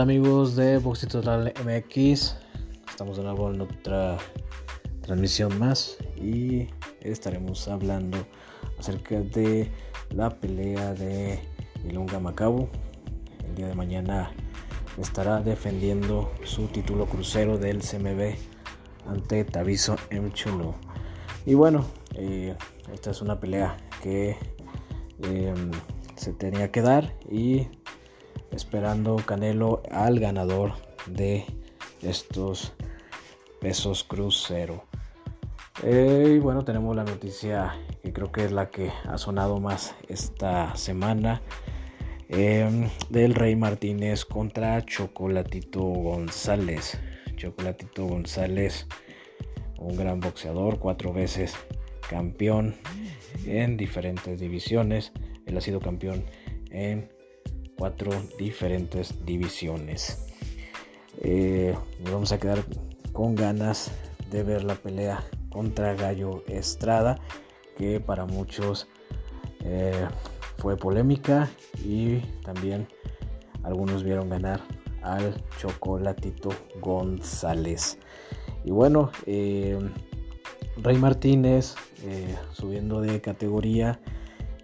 amigos de Boxy Total MX? Estamos de nuevo en otra transmisión más y estaremos hablando acerca de la pelea de Ilunga Macabu. El día de mañana estará defendiendo su título crucero del CMB ante Taviso Mchunu. Y bueno, eh, esta es una pelea que em, se tenía que dar y esperando Canelo al ganador de estos pesos crucero. Eh, y bueno, tenemos la noticia que creo que es la que ha sonado más esta semana. Em, del Rey Martínez contra Chocolatito González. Chocolatito González, un gran boxeador, cuatro veces campeón en diferentes divisiones. Él ha sido campeón en cuatro diferentes divisiones. Eh, vamos a quedar con ganas de ver la pelea contra Gallo Estrada, que para muchos eh, fue polémica y también algunos vieron ganar al Chocolatito González. Y bueno, eh, Rey Martínez subiendo de categoría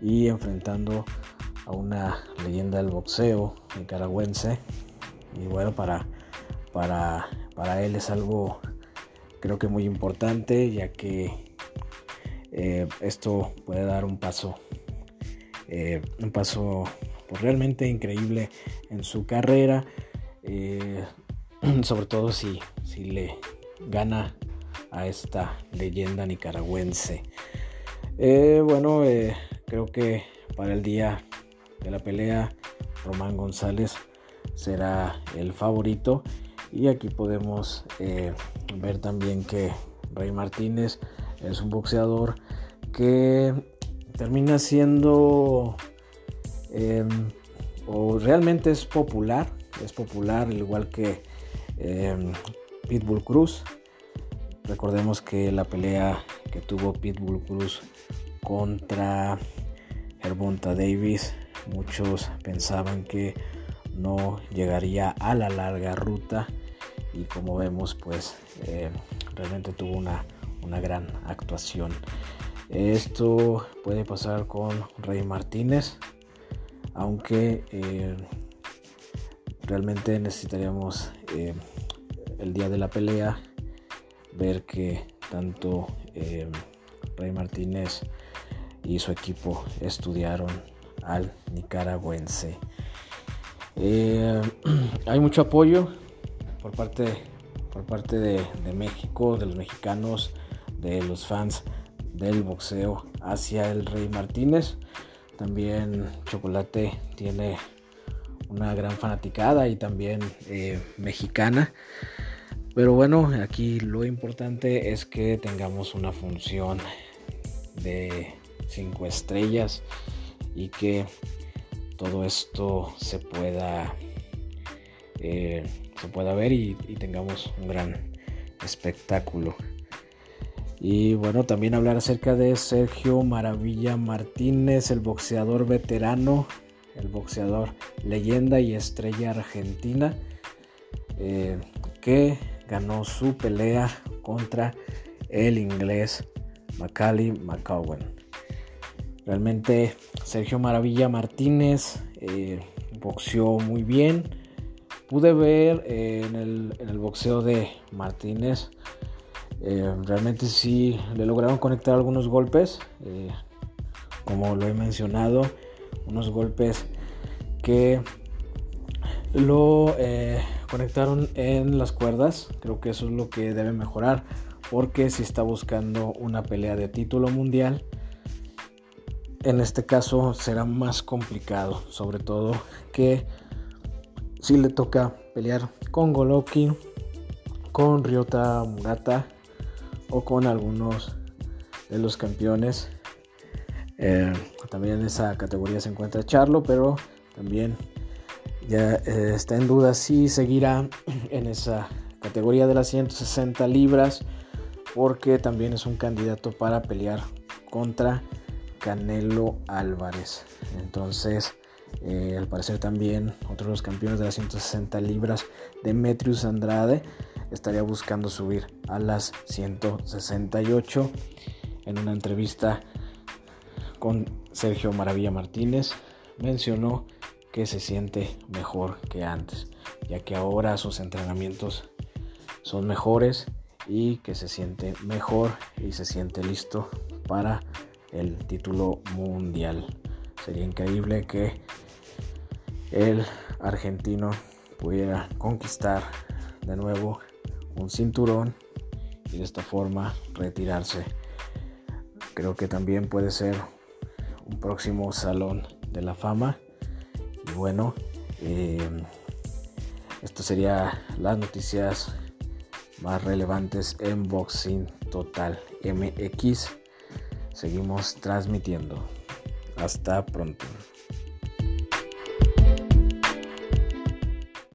y enfrentando a una leyenda del boxeo nicaragüense. Y bueno, para, para, para él es algo creo que muy importante ya que eh, esto puede dar un paso, eh, un paso pues, realmente increíble en su carrera, eh, sobre todo si, si le gana a esta leyenda nicaragüense. bueno, creo que para el día de la pelea, Román González será el favorito. Y aquí podemos eh, ver también que Rey Martínez es un boxeador que termina siendo em, o realmente es popular, es popular al igual que em, Pitbull Cruz. Recordemos que la pelea que tuvo Pitbull Cruz contra Herbonta Davis Muchos pensaban que no llegaría a la larga ruta y como vemos pues eh, realmente tuvo una, gran actuación. Esto puede pasar con Rey Martínez, aunque eh, realmente necesitaríamos eh, el día de la pelea ver que tanto Rey Martínez y su equipo estudiaron al nicaragüense. Eh, hay mucho apoyo por parte, por parte de, México, de los mexicanos, de los fans del boxeo hacia el Rey Martínez. También Chocolate tiene una gran fanaticada y también eh, mexicana. Pero bueno, aquí lo importante es que tengamos una función de 5 estrellas y que todo esto se pueda eh, se pueda ver y, tengamos un gran espectáculo. Y bueno también hablar acerca de Sergio Maravilla Martínez el boxeador veterano el boxeador leyenda y estrella argentina eh, que ganó su pelea contra el inglés Macaulay McCowan Realmente Sergio Maravilla Martínez eh, boxeó muy bien. Pude ver eh, en, el, boxeo de Martínez. Eh, realmente sí le lograron conectar algunos golpes. como lo he mencionado. Unos golpes que lo conectaron en las cuerdas. Creo que eso es lo que debe mejorar. Porque si está buscando una pelea de título mundial en este caso será más complicado, sobre todo que si le toca pelear con Goloki, con Ryota Murata o con algunos de los campeones. Eh, también en esa categoría se encuentra Charlo, pero también ya eh, está en duda si seguirá en esa categoría de las 160 libras, porque también es un candidato para pelear contra Canelo Álvarez. Entonces, Eh, al parecer también otro de los campeones de las 160 libras, Demetrius Andrade, estaría buscando subir a las 168. En una entrevista con Sergio Maravilla Martínez, mencionó que se siente mejor que antes, ya que ahora sus entrenamientos son mejores y que se siente mejor y se siente listo para el título mundial. Sería increíble que el argentino pudiera conquistar de nuevo un cinturón y de esta forma retirarse. Creo que también puede ser un próximo salón de la fama. Y bueno, eh, esto sería las noticias más relevantes en Boxing Total MX. Seguimos transmitiendo. Hasta pronto.